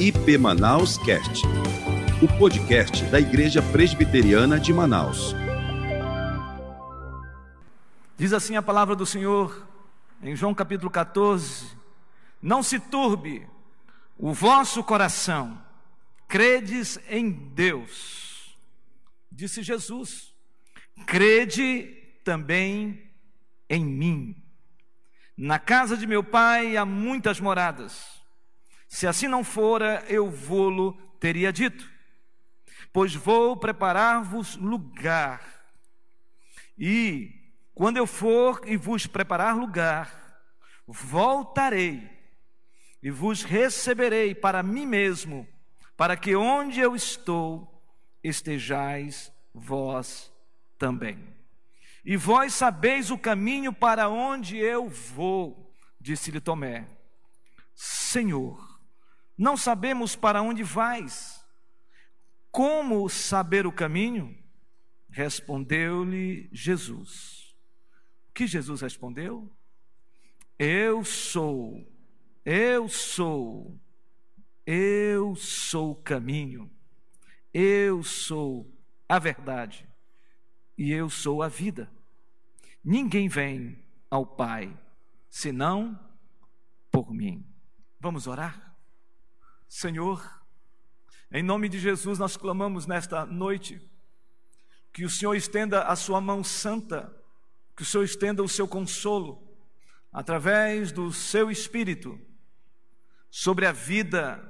IP Manaus Cast, o podcast da Igreja Presbiteriana de Manaus. Diz assim a palavra do Senhor em João capítulo 14: Não se turbe o vosso coração, credes em Deus, disse Jesus, crede também em mim. Na casa de meu pai há muitas moradas. Se assim não fora, eu vou-lo teria dito. Pois vou preparar-vos lugar. E quando eu for e vos preparar lugar, voltarei e vos receberei para mim mesmo, para que onde eu estou estejais vós também. E vós sabeis o caminho para onde eu vou, disse-lhe Tomé. Senhor, não sabemos para onde vais. Como saber o caminho? Respondeu-lhe Jesus. O que Jesus respondeu? Eu sou, eu sou, eu sou o caminho, eu sou a verdade e eu sou a vida. Ninguém vem ao Pai senão por mim. Vamos orar? Senhor, em nome de Jesus nós clamamos nesta noite que o Senhor estenda a sua mão santa, que o Senhor estenda o seu consolo através do seu espírito sobre a vida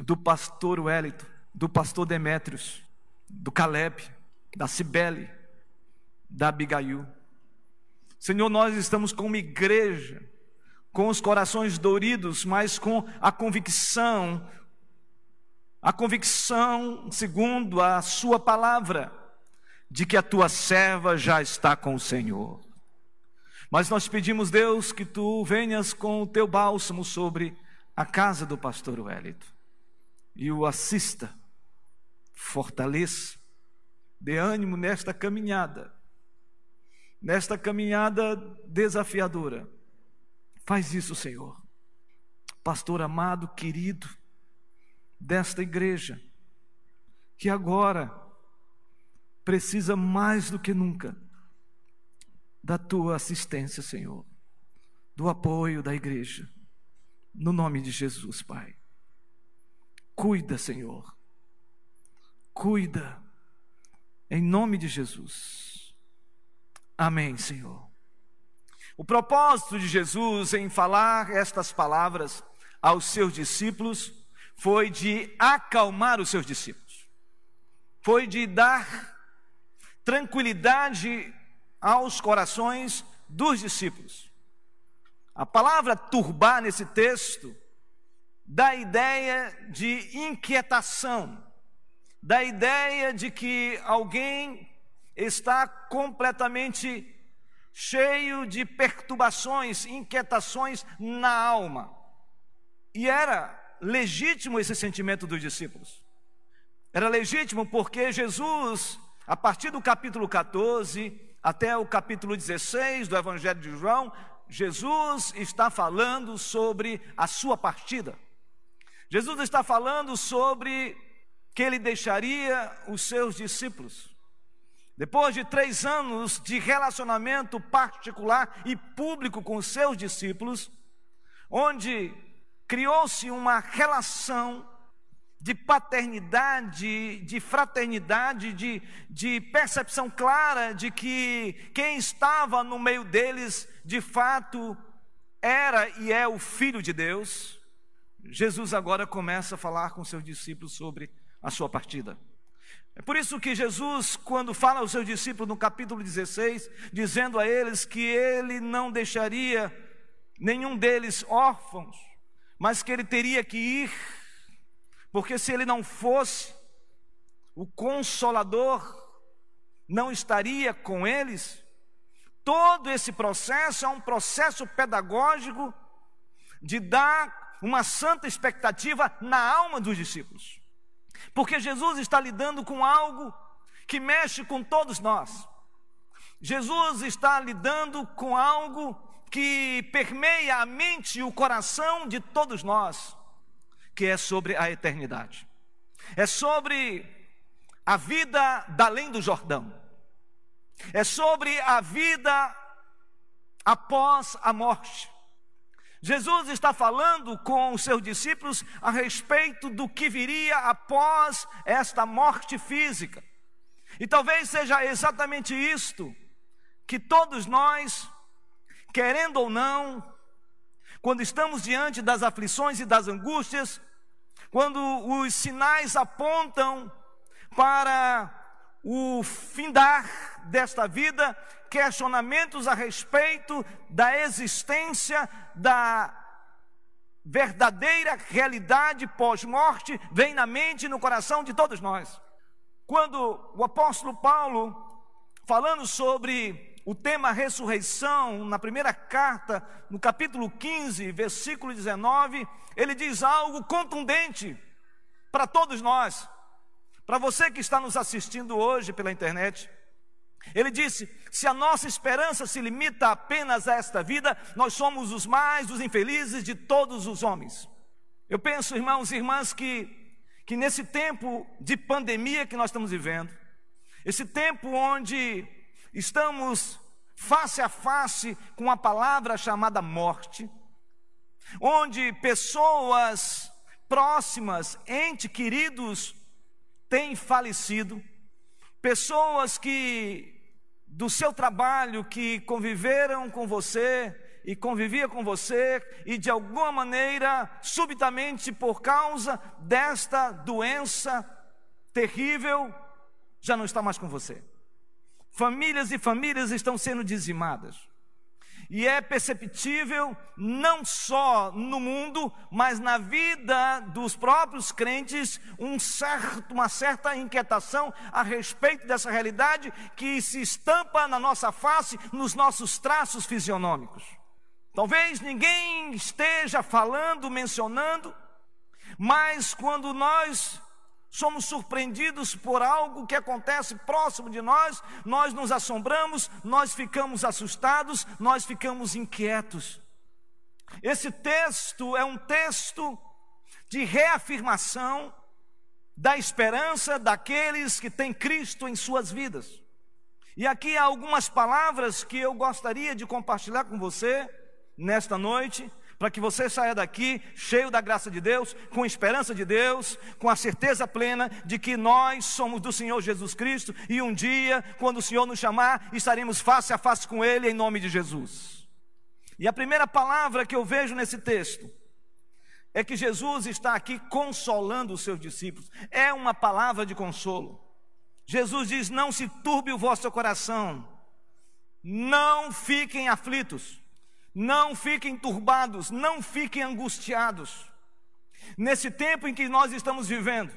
do pastor Wellington, do pastor Demétrios, do Caleb, da Cibele, da Abigail. Senhor, nós estamos como igreja, com os corações doridos, mas com a convicção, a convicção, segundo a Sua palavra, de que a tua serva já está com o Senhor. Mas nós pedimos, Deus, que tu venhas com o teu bálsamo sobre a casa do pastor Wellington e o assista, fortaleça, dê ânimo nesta caminhada nesta caminhada desafiadora. Faz isso, Senhor. Pastor amado, querido desta igreja, que agora precisa mais do que nunca da tua assistência, Senhor, do apoio da igreja, no nome de Jesus, Pai. Cuida, Senhor, cuida, em nome de Jesus. Amém, Senhor. O propósito de Jesus em falar estas palavras aos seus discípulos foi de acalmar os seus discípulos, foi de dar tranquilidade aos corações dos discípulos. A palavra turbar nesse texto dá a ideia de inquietação, dá a ideia de que alguém está completamente cheio de perturbações, inquietações na alma. E era legítimo esse sentimento dos discípulos. Era legítimo porque Jesus, a partir do capítulo 14 até o capítulo 16 do Evangelho de João, Jesus está falando sobre a sua partida. Jesus está falando sobre que ele deixaria os seus discípulos. Depois de três anos de relacionamento particular e público com seus discípulos, onde criou-se uma relação de paternidade, de fraternidade, de, de percepção clara de que quem estava no meio deles, de fato, era e é o Filho de Deus. Jesus agora começa a falar com seus discípulos sobre a sua partida. É por isso que Jesus, quando fala aos seus discípulos no capítulo 16, dizendo a eles que ele não deixaria nenhum deles órfãos, mas que ele teria que ir, porque se ele não fosse, o consolador não estaria com eles. Todo esse processo é um processo pedagógico de dar uma santa expectativa na alma dos discípulos. Porque Jesus está lidando com algo que mexe com todos nós. Jesus está lidando com algo que permeia a mente e o coração de todos nós. que é sobre a eternidade. É sobre a vida da além do Jordão. É sobre a vida após a morte. Jesus está falando com os seus discípulos a respeito do que viria após esta morte física. E talvez seja exatamente isto que todos nós, querendo ou não, quando estamos diante das aflições e das angústias, quando os sinais apontam para o findar desta vida, questionamentos a respeito da existência da verdadeira realidade pós-morte vem na mente e no coração de todos nós. Quando o apóstolo Paulo, falando sobre o tema ressurreição, na primeira carta, no capítulo 15, versículo 19, ele diz algo contundente para todos nós. Para você que está nos assistindo hoje pela internet, ele disse: se a nossa esperança se limita apenas a esta vida, nós somos os mais os infelizes de todos os homens. Eu penso, irmãos e irmãs, que, que nesse tempo de pandemia que nós estamos vivendo, esse tempo onde estamos face a face com a palavra chamada morte, onde pessoas próximas, entes queridos, têm falecido, pessoas que do seu trabalho que conviveram com você e convivia com você e de alguma maneira, subitamente por causa desta doença terrível, já não está mais com você. Famílias e famílias estão sendo dizimadas. E é perceptível não só no mundo, mas na vida dos próprios crentes, um certo, uma certa inquietação a respeito dessa realidade que se estampa na nossa face, nos nossos traços fisionômicos. Talvez ninguém esteja falando, mencionando, mas quando nós somos surpreendidos por algo que acontece próximo de nós, nós nos assombramos, nós ficamos assustados, nós ficamos inquietos. Esse texto é um texto de reafirmação da esperança daqueles que têm Cristo em suas vidas. E aqui há algumas palavras que eu gostaria de compartilhar com você nesta noite, para que você saia daqui cheio da graça de Deus, com esperança de Deus, com a certeza plena de que nós somos do Senhor Jesus Cristo e um dia, quando o Senhor nos chamar, estaremos face a face com Ele em nome de Jesus. E a primeira palavra que eu vejo nesse texto é que Jesus está aqui consolando os seus discípulos, é uma palavra de consolo. Jesus diz: Não se turbe o vosso coração, não fiquem aflitos. Não fiquem turbados, não fiquem angustiados. Nesse tempo em que nós estamos vivendo,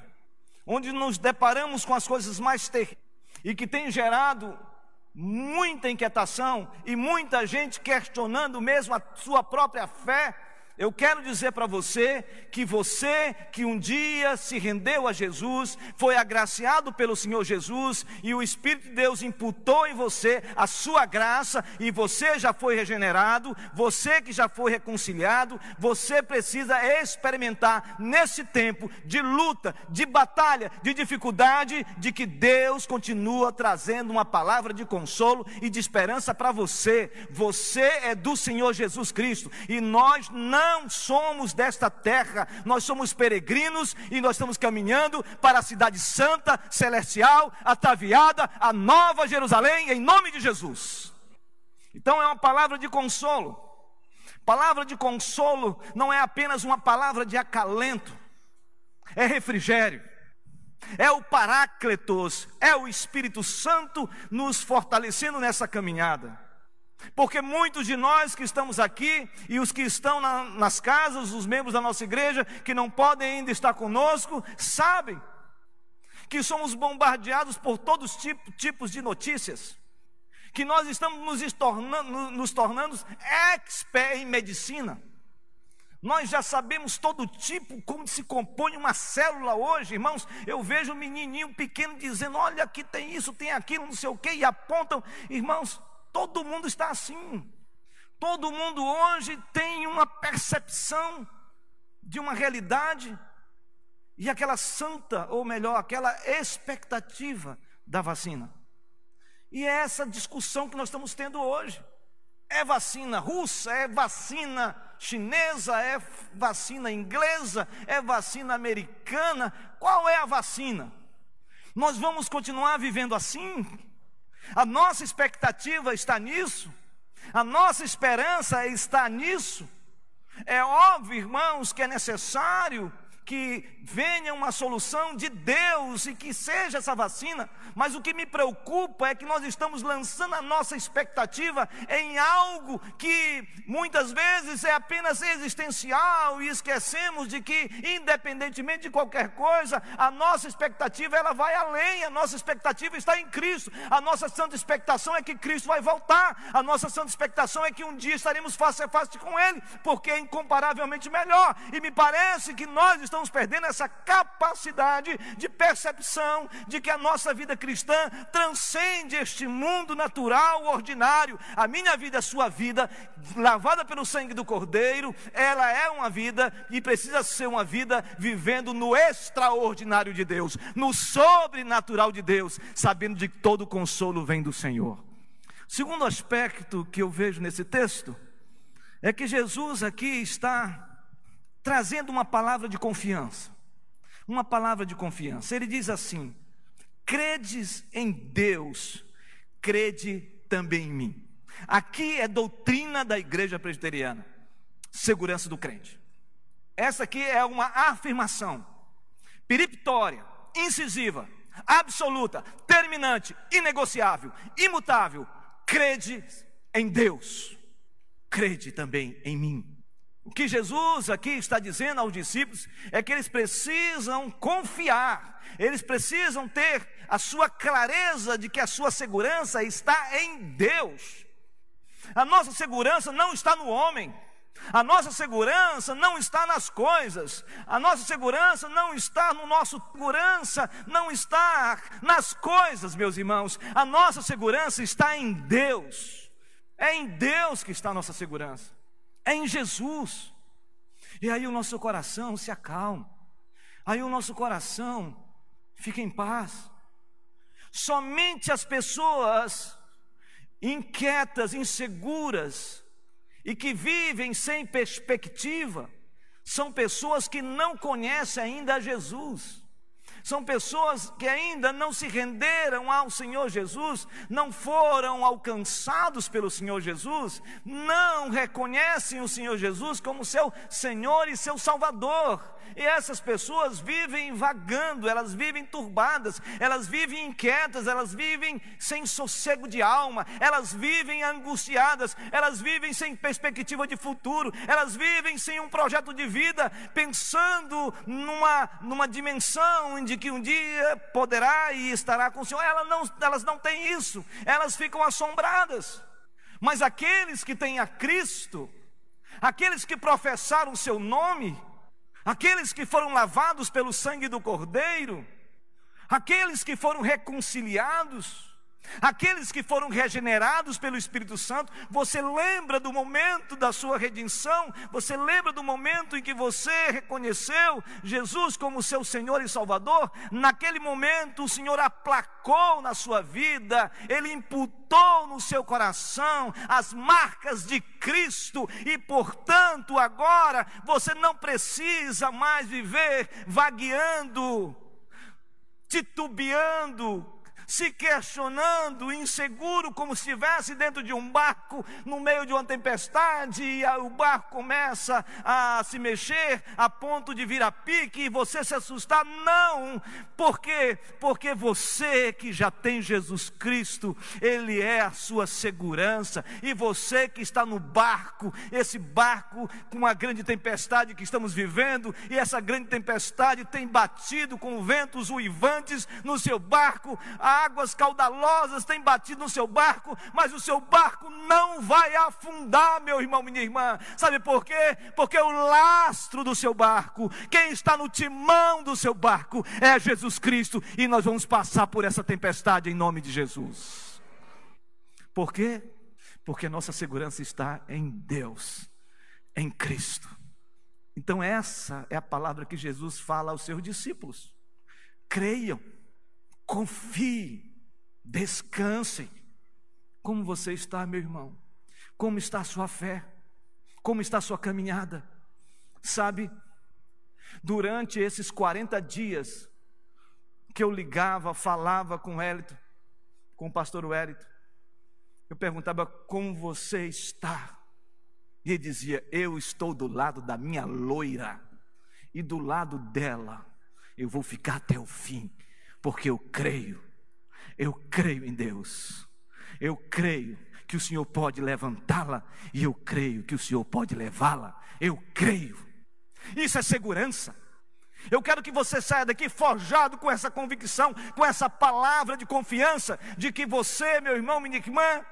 onde nos deparamos com as coisas mais terríveis e que tem gerado muita inquietação e muita gente questionando mesmo a sua própria fé, eu quero dizer para você que você que um dia se rendeu a Jesus, foi agraciado pelo Senhor Jesus e o Espírito de Deus imputou em você a sua graça e você já foi regenerado, você que já foi reconciliado, você precisa experimentar nesse tempo de luta, de batalha, de dificuldade, de que Deus continua trazendo uma palavra de consolo e de esperança para você. Você é do Senhor Jesus Cristo e nós não não somos desta terra, nós somos peregrinos e nós estamos caminhando para a cidade santa, celestial, ataviada, a nova Jerusalém, em nome de Jesus. Então é uma palavra de consolo. Palavra de consolo não é apenas uma palavra de acalento, é refrigério, é o Parácletos, é o Espírito Santo nos fortalecendo nessa caminhada. Porque muitos de nós que estamos aqui e os que estão na, nas casas, os membros da nossa igreja, que não podem ainda estar conosco, sabem que somos bombardeados por todos os tipo, tipos de notícias, que nós estamos nos tornando, nos tornando expert em medicina. Nós já sabemos todo tipo, como se compõe uma célula hoje, irmãos. Eu vejo um menininho pequeno dizendo: Olha, aqui tem isso, tem aquilo, não sei o quê, e apontam, irmãos. Todo mundo está assim. Todo mundo hoje tem uma percepção de uma realidade e aquela santa, ou melhor, aquela expectativa da vacina. E é essa discussão que nós estamos tendo hoje. É vacina russa, é vacina chinesa, é vacina inglesa, é vacina americana. Qual é a vacina? Nós vamos continuar vivendo assim? A nossa expectativa está nisso? A nossa esperança está nisso? É óbvio, irmãos, que é necessário que venha uma solução de Deus e que seja essa vacina, mas o que me preocupa é que nós estamos lançando a nossa expectativa em algo que muitas vezes é apenas existencial e esquecemos de que, independentemente de qualquer coisa, a nossa expectativa ela vai além, a nossa expectativa está em Cristo, a nossa santa expectação é que Cristo vai voltar, a nossa santa expectação é que um dia estaremos face a face com Ele, porque é incomparavelmente melhor, e me parece que nós estamos perdendo essa capacidade de percepção de que a nossa vida cristã transcende este mundo natural, ordinário. A minha vida, a sua vida, lavada pelo sangue do Cordeiro, ela é uma vida e precisa ser uma vida vivendo no extraordinário de Deus, no sobrenatural de Deus, sabendo de que todo consolo vem do Senhor. Segundo aspecto que eu vejo nesse texto é que Jesus aqui está trazendo uma palavra de confiança. Uma palavra de confiança. Ele diz assim: credes em Deus, crede também em mim. Aqui é doutrina da igreja presbiteriana, segurança do crente. Essa aqui é uma afirmação periptória, incisiva, absoluta, terminante, inegociável, imutável. Crede em Deus, crede também em mim. O que Jesus aqui está dizendo aos discípulos é que eles precisam confiar, eles precisam ter a sua clareza de que a sua segurança está em Deus. A nossa segurança não está no homem, a nossa segurança não está nas coisas, a nossa segurança não está no nosso segurança, não está nas coisas, meus irmãos. A nossa segurança está em Deus. É em Deus que está a nossa segurança é em Jesus. E aí o nosso coração se acalma, aí o nosso coração fica em paz. Somente as pessoas inquietas, inseguras e que vivem sem perspectiva são pessoas que não conhecem ainda Jesus. São pessoas que ainda não se renderam ao Senhor Jesus, não foram alcançados pelo Senhor Jesus, não reconhecem o Senhor Jesus como seu Senhor e seu Salvador. E essas pessoas vivem vagando, elas vivem turbadas, elas vivem inquietas, elas vivem sem sossego de alma, elas vivem angustiadas, elas vivem sem perspectiva de futuro, elas vivem sem um projeto de vida, pensando numa, numa dimensão de que um dia poderá e estará com o Senhor. Elas não, elas não têm isso, elas ficam assombradas. Mas aqueles que têm a Cristo, aqueles que professaram o seu nome, aqueles que foram lavados pelo sangue do Cordeiro, aqueles que foram reconciliados, Aqueles que foram regenerados pelo Espírito Santo, você lembra do momento da sua redenção, você lembra do momento em que você reconheceu Jesus como seu Senhor e Salvador? Naquele momento, o Senhor aplacou na sua vida, Ele imputou no seu coração as marcas de Cristo, e portanto, agora você não precisa mais viver vagueando, titubeando, se questionando, inseguro, como se estivesse dentro de um barco, no meio de uma tempestade, e o barco começa a se mexer a ponto de vir a pique e você se assustar. Não, por quê? Porque você que já tem Jesus Cristo, Ele é a sua segurança, e você que está no barco, esse barco com uma grande tempestade que estamos vivendo, e essa grande tempestade tem batido com ventos uivantes no seu barco, a águas caudalosas têm batido no seu barco, mas o seu barco não vai afundar, meu irmão, minha irmã. Sabe por quê? Porque o lastro do seu barco, quem está no timão do seu barco, é Jesus Cristo, e nós vamos passar por essa tempestade em nome de Jesus. Por quê? Porque nossa segurança está em Deus, em Cristo. Então, essa é a palavra que Jesus fala aos seus discípulos. Creiam, confiem, descansem. Como você está, meu irmão? Como está a sua fé? Como está a sua caminhada? Sabe, durante esses 40 dias que eu ligava, falava com o Hélito, com o pastor Wellington, eu perguntava como você está. E ele dizia: Eu estou do lado da minha loira, e do lado dela eu vou ficar até o fim, porque eu creio, eu creio em Deus, eu creio que o Senhor pode levantá-la, e eu creio que o Senhor pode levá-la, eu creio. Isso é segurança. Eu quero que você saia daqui forjado com essa convicção, com essa palavra de confiança, de que você, meu irmão, minha irmã,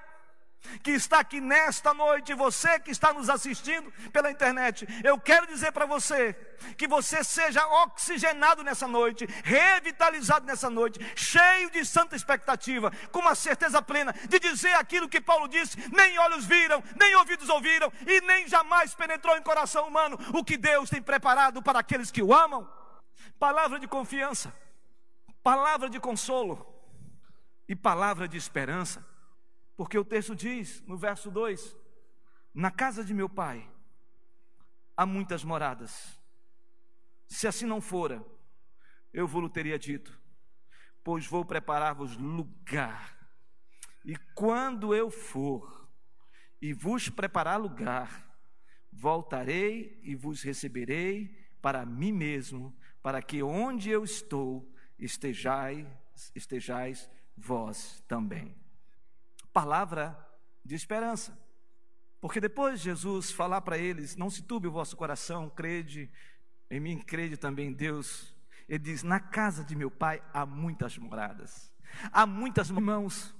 que está aqui nesta noite, você que está nos assistindo pela internet, eu quero dizer para você que você seja oxigenado nessa noite, revitalizado nessa noite, cheio de santa expectativa, com uma certeza plena de dizer aquilo que Paulo disse: nem olhos viram, nem ouvidos ouviram, e nem jamais penetrou em coração humano o que Deus tem preparado para aqueles que o amam. Palavra de confiança, palavra de consolo e palavra de esperança. Porque o texto diz, no verso 2: Na casa de meu pai há muitas moradas. Se assim não fora, eu vou-lhe teria dito, pois vou preparar-vos lugar. E quando eu for e vos preparar lugar, voltarei e vos receberei para mim mesmo, para que onde eu estou estejais, estejais vós também palavra de esperança. Porque depois Jesus falar para eles: Não se turbe o vosso coração, crede em mim, crede também em Deus. Ele diz: Na casa de meu pai há muitas moradas, há muitas mãos.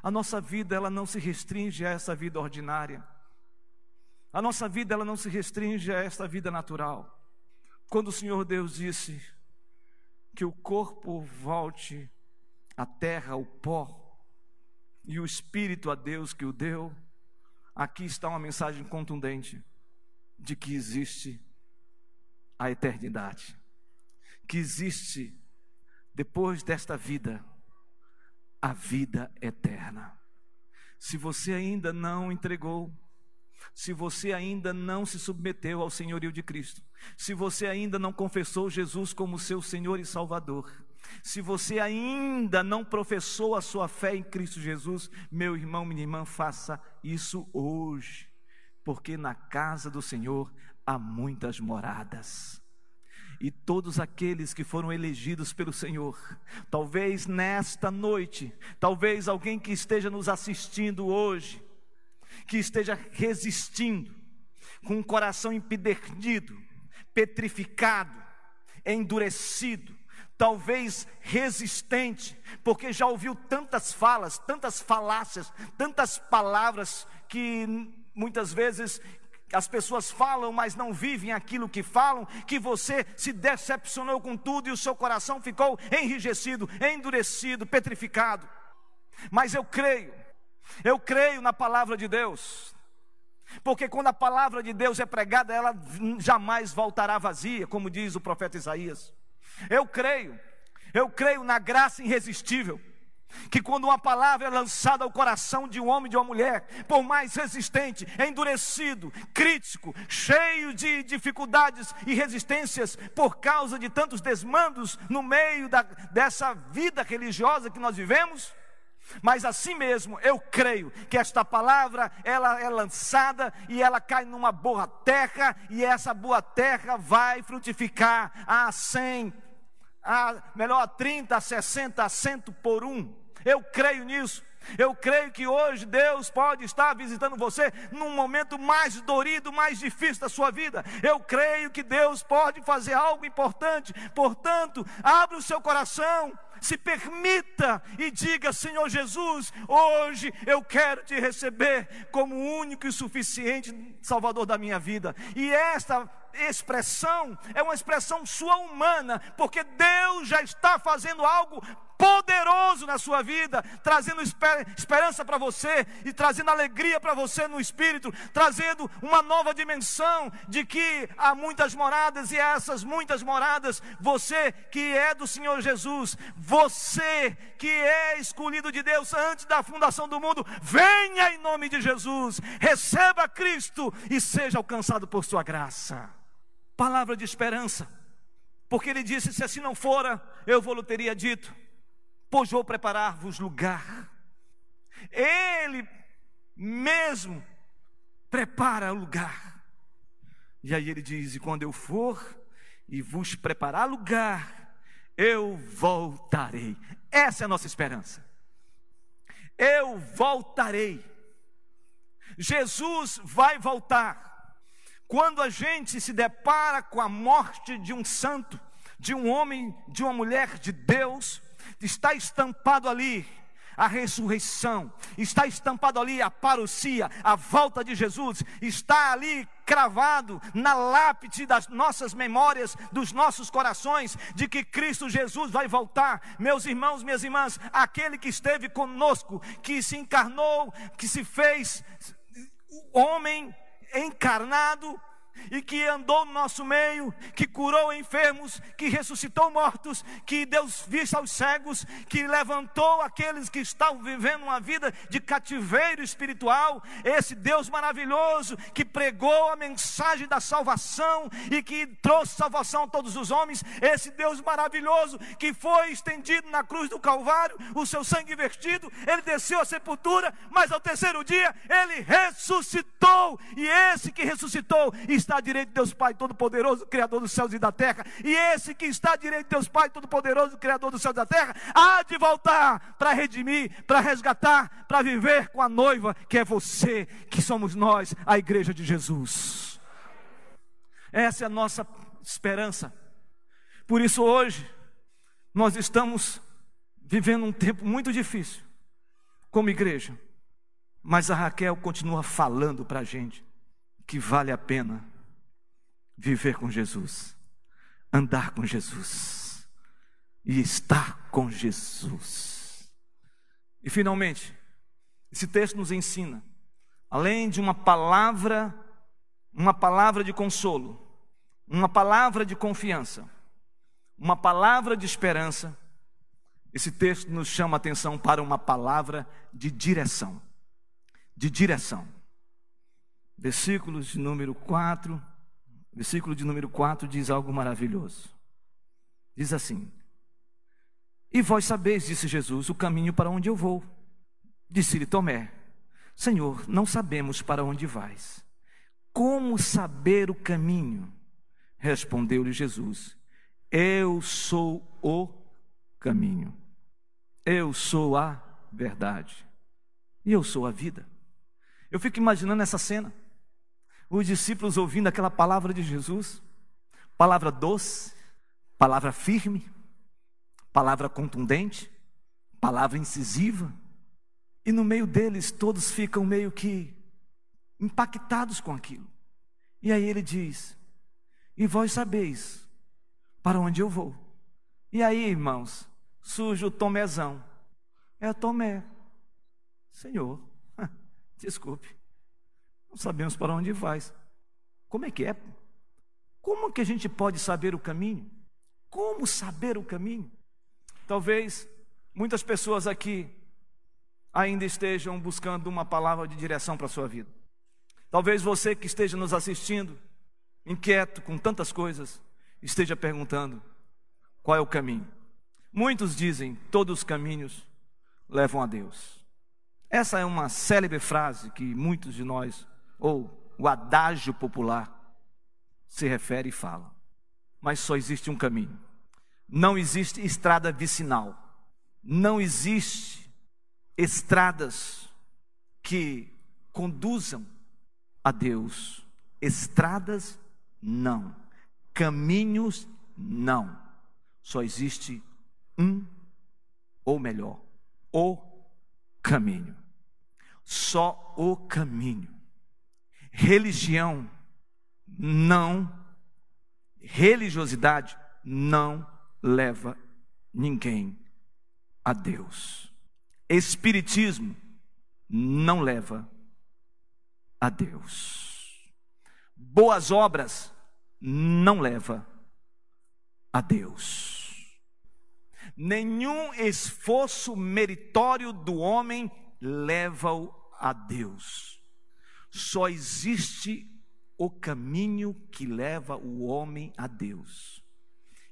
A nossa vida ela não se restringe a essa vida ordinária. A nossa vida ela não se restringe a esta vida natural. Quando o Senhor Deus disse que o corpo volte à terra, ao pó, e o Espírito a Deus que o deu, aqui está uma mensagem contundente de que existe a eternidade, que existe depois desta vida a vida eterna. Se você ainda não entregou, se você ainda não se submeteu ao senhorio de Cristo, se você ainda não confessou Jesus como seu Senhor e Salvador, se você ainda não professou a sua fé em Cristo Jesus, meu irmão, minha irmã, faça isso hoje, porque na casa do Senhor há muitas moradas. E todos aqueles que foram elegidos pelo Senhor, talvez nesta noite, talvez alguém que esteja nos assistindo hoje, que esteja resistindo, com o coração empedernido, petrificado, endurecido, talvez resistente, porque já ouviu tantas falas, tantas falácias, tantas palavras que muitas vezes as pessoas falam, mas não vivem aquilo que falam, que você se decepcionou com tudo e o seu coração ficou enrijecido, endurecido, petrificado. Mas eu creio, eu creio na palavra de Deus, porque quando a palavra de Deus é pregada, ela jamais voltará vazia, como diz o profeta Isaías. Eu creio, eu creio na graça irresistível. Que quando uma palavra é lançada ao coração de um homem e de uma mulher, por mais resistente, endurecido, crítico, cheio de dificuldades e resistências por causa de tantos desmandos no meio da, dessa vida religiosa que nós vivemos, mas assim mesmo, eu creio que esta palavra ela é lançada e ela cai numa boa terra e essa boa terra vai frutificar a cem, a melhor a 30, a 60, a 100 por um. Eu creio nisso. Eu creio que hoje Deus pode estar visitando você num momento mais dorido, mais difícil da sua vida. Eu creio que Deus pode fazer algo importante. Portanto, abra o seu coração se permita e diga: Senhor Jesus, hoje eu quero te receber como único e suficiente Salvador da minha vida. E esta expressão é uma expressão sua humana, porque Deus já está fazendo algo poderoso na sua vida, trazendo esperança para você e trazendo alegria para você no espírito, trazendo uma nova dimensão de que há muitas moradas e essas muitas moradas, você que é do Senhor Jesus, você que é escolhido de Deus antes da fundação do mundo, venha em nome de Jesus, receba Cristo e seja alcançado por sua graça. Palavra de esperança. Porque ele disse: se assim não fora, eu vou-lhe teria dito, pois vou preparar-vos lugar. Ele mesmo prepara o lugar. E aí ele diz: e quando eu for e vos preparar lugar, eu voltarei. Essa é a nossa esperança. Eu voltarei. Jesus vai voltar. Quando a gente se depara com a morte de um santo, de um homem, de uma mulher de Deus, está estampado ali a ressurreição, está estampado ali a parousia, a volta de Jesus, está ali cravado na lápide das nossas memórias, dos nossos corações, de que Cristo Jesus vai voltar. Meus irmãos, minhas irmãs, aquele que esteve conosco, que se encarnou, que se fez homem encarnado e que andou no nosso meio, que curou enfermos, que ressuscitou mortos, que deu vista aos cegos, que levantou aqueles que estavam vivendo uma vida de cativeiro espiritual, esse Deus maravilhoso que pregou a mensagem da salvação e que trouxe salvação a todos os homens, esse Deus maravilhoso que foi estendido na cruz do Calvário, o seu sangue vertido, ele desceu à sepultura, mas ao terceiro dia ele ressuscitou, e esse que ressuscitou está está à direita de Deus Pai Todo-Poderoso, Criador dos céus e da terra, e esse que está à direita de Deus Pai Todo-Poderoso, Criador dos céus e da terra, há de voltar para redimir, para resgatar, para viver com a noiva, que é você, que somos nós, a igreja de Jesus. Essa é a nossa esperança. Por isso, hoje, nós estamos vivendo um tempo muito difícil, como igreja, mas a Raquel continua falando para a gente que vale a pena viver com Jesus, andar com Jesus e estar com Jesus. E finalmente, esse texto nos ensina, além de uma palavra, uma palavra de consolo, uma palavra de confiança, uma palavra de esperança, esse texto nos chama a atenção para uma palavra de direção. De direção. Versículos de número 4 Versículo de número 4 diz algo maravilhoso. Diz assim: E vós sabeis, disse Jesus, o caminho para onde eu vou. Disse-lhe Tomé: Senhor, não sabemos para onde vais. Como saber o caminho? Respondeu-lhe Jesus: Eu sou o caminho. Eu sou a verdade. E eu sou a vida. Eu fico imaginando essa cena os discípulos ouvindo aquela palavra de Jesus, palavra doce, palavra firme, palavra contundente, palavra incisiva, e no meio deles todos ficam meio que impactados com aquilo. E aí ele diz: E vós sabeis para onde eu vou. E aí, irmãos, surge o Tomézão. É Tomé. Senhor, desculpe. Não sabemos para onde vais. Como é que é? Como que a gente pode saber o caminho? Como saber o caminho? Talvez muitas pessoas aqui ainda estejam buscando uma palavra de direção para a sua vida. Talvez você que esteja nos assistindo, inquieto com tantas coisas, esteja perguntando: qual é o caminho? Muitos dizem: todos os caminhos levam a Deus. Essa é uma célebre frase que muitos de nós ou o adágio popular, se refere e fala. Mas só existe um caminho. Não existe estrada vicinal. Não existe estradas que conduzam a Deus. Estradas não. Caminhos não. Só existe um, ou melhor, o caminho. Só o caminho. Religião não, religiosidade não leva ninguém a Deus. Espiritismo não leva a Deus. Boas obras não leva a Deus. Nenhum esforço meritório do homem leva-o a Deus. Só existe o caminho que leva o homem a Deus.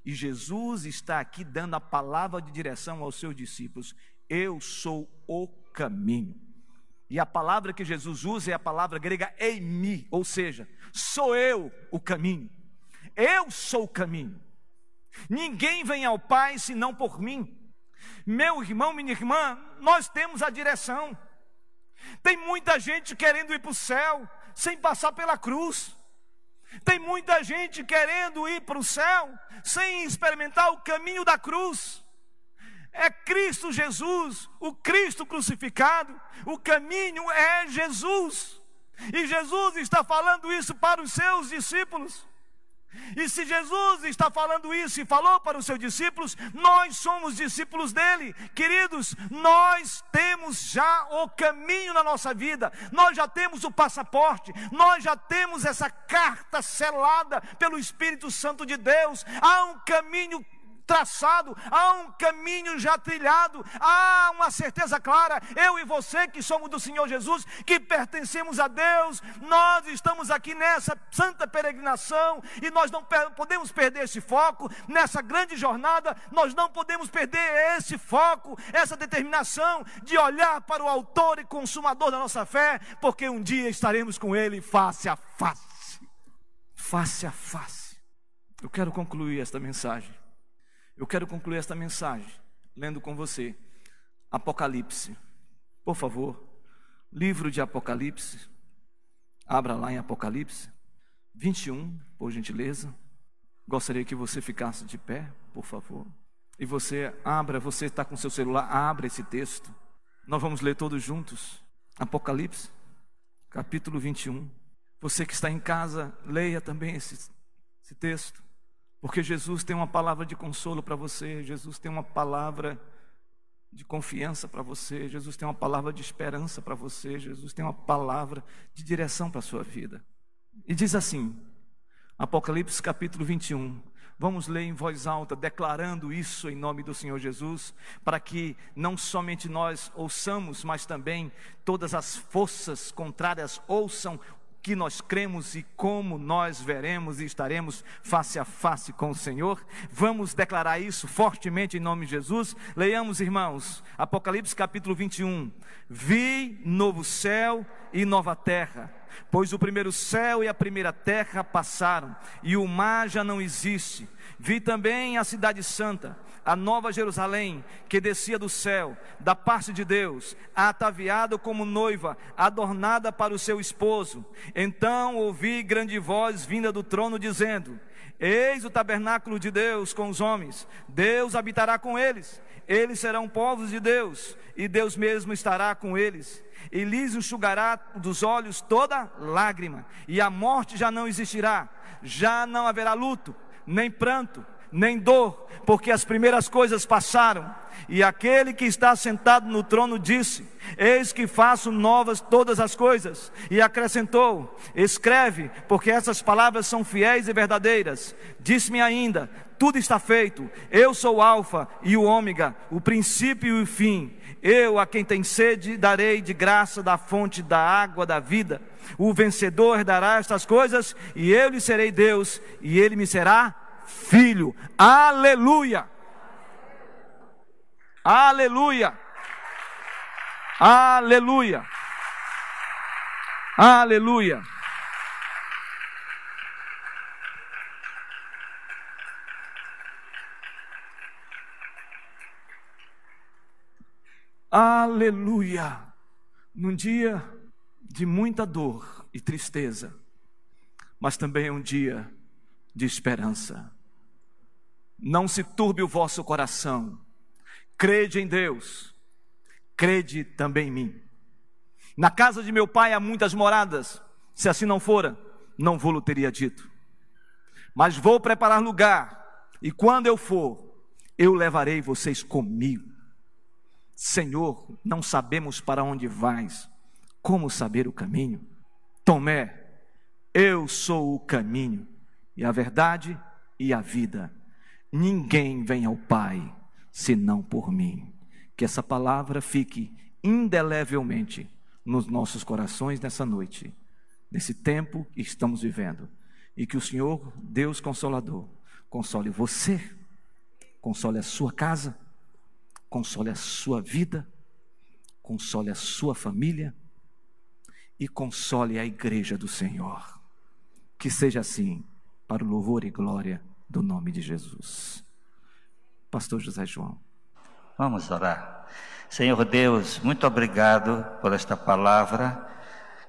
E Jesus está aqui dando a palavra de direção aos seus discípulos: Eu sou o caminho. E a palavra que Jesus usa é a palavra grega eimi, ou seja, sou eu o caminho. Eu sou o caminho. Ninguém vem ao Pai senão por mim. Meu irmão, minha irmã, nós temos a direção. Tem muita gente querendo ir para o céu sem passar pela cruz. Tem muita gente querendo ir para o céu sem experimentar o caminho da cruz. É Cristo Jesus, o Cristo crucificado, o caminho é Jesus. E Jesus está falando isso para os seus discípulos. E se Jesus está falando isso e falou para os seus discípulos, nós somos discípulos dele. Queridos, nós temos já o caminho na nossa vida, nós já temos o passaporte, nós já temos essa carta selada pelo Espírito Santo de Deus. Há um caminho traçado, há um caminho já trilhado, há uma certeza clara. Eu e você que somos do Senhor Jesus, que pertencemos a Deus, nós estamos aqui nessa santa peregrinação e nós não podemos perder esse foco nessa grande jornada, nós não podemos perder esse foco, essa determinação de olhar para o autor e consumador da nossa fé, porque um dia estaremos com ele face a face. Face a face. Eu quero concluir esta mensagem eu quero concluir esta mensagem lendo com você Apocalipse. Por favor, livro de Apocalipse. Abra lá em Apocalipse 21, por gentileza. Gostaria que você ficasse de pé, por favor. E você abra, você está com seu celular, abra esse texto. Nós vamos ler todos juntos. Apocalipse, capítulo 21. Você que está em casa, leia também esse, esse texto. Porque Jesus tem uma palavra de consolo para você, Jesus tem uma palavra de confiança para você, Jesus tem uma palavra de esperança para você, Jesus tem uma palavra de direção para a sua vida. E diz assim, Apocalipse capítulo 21. Vamos ler em voz alta, declarando isso em nome do Senhor Jesus, para que não somente nós ouçamos, mas também todas as forças contrárias ouçam que nós cremos e como nós veremos e estaremos face a face com o Senhor. Vamos declarar isso fortemente em nome de Jesus. Leiamos, irmãos, Apocalipse capítulo 21. Vi novo céu e nova terra, pois o primeiro céu e a primeira terra passaram, e o mar já não existe. Vi também a cidade santa a nova Jerusalém, que descia do céu, da parte de Deus, ataviada como noiva, adornada para o seu esposo. Então ouvi grande voz vinda do trono dizendo: Eis o tabernáculo de Deus com os homens, Deus habitará com eles, eles serão povos de Deus, e Deus mesmo estará com eles. E lhes enxugará dos olhos toda lágrima, e a morte já não existirá, já não haverá luto, nem pranto, nem dor, porque as primeiras coisas passaram. E aquele que está sentado no trono disse: Eis que faço novas todas as coisas. E acrescentou: Escreve, porque essas palavras são fiéis e verdadeiras. Disse-me ainda: Tudo está feito. Eu sou o Alfa e o Ômega, o princípio e o fim. Eu, a quem tem sede, darei de graça da fonte da água da vida. O vencedor dará estas coisas, e eu lhe serei Deus, e ele me será filho. Aleluia! Aleluia! Aleluia! Aleluia! Aleluia! Num dia de muita dor e tristeza, mas também é um dia de esperança. Não se turbe o vosso coração. Crede em Deus, crede também em mim. Na casa de meu pai há muitas moradas. Se assim não fora, não vou-lo teria dito. Mas vou preparar lugar, e quando eu for, eu levarei vocês comigo, Senhor, não sabemos para onde vais, como saber o caminho? Tomé, eu sou o caminho e a verdade e a vida. Ninguém vem ao Pai senão por mim. Que essa palavra fique indelevelmente nos nossos corações nessa noite, nesse tempo que estamos vivendo. E que o Senhor, Deus Consolador, console você, console a sua casa, console a sua vida, console a sua família e console a igreja do Senhor. Que seja assim, para o louvor e glória do nome de Jesus. Pastor José João. Vamos orar. Senhor Deus, muito obrigado por esta palavra.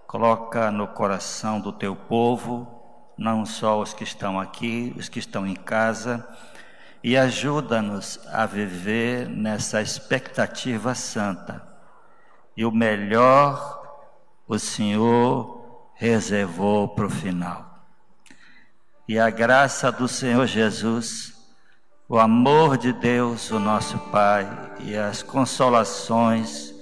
Coloca no coração do teu povo, não só os que estão aqui, os que estão em casa, e ajuda-nos a viver nessa expectativa santa. E o melhor o Senhor reservou para o final. E a graça do Senhor Jesus o amor de Deus, o nosso Pai, e as consolações,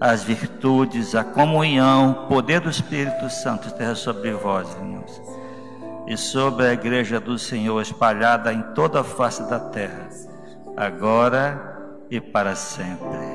as virtudes, a comunhão, o poder do Espírito Santo esteja sobre vós, irmãos, e sobre a igreja do Senhor espalhada em toda a face da terra, agora e para sempre.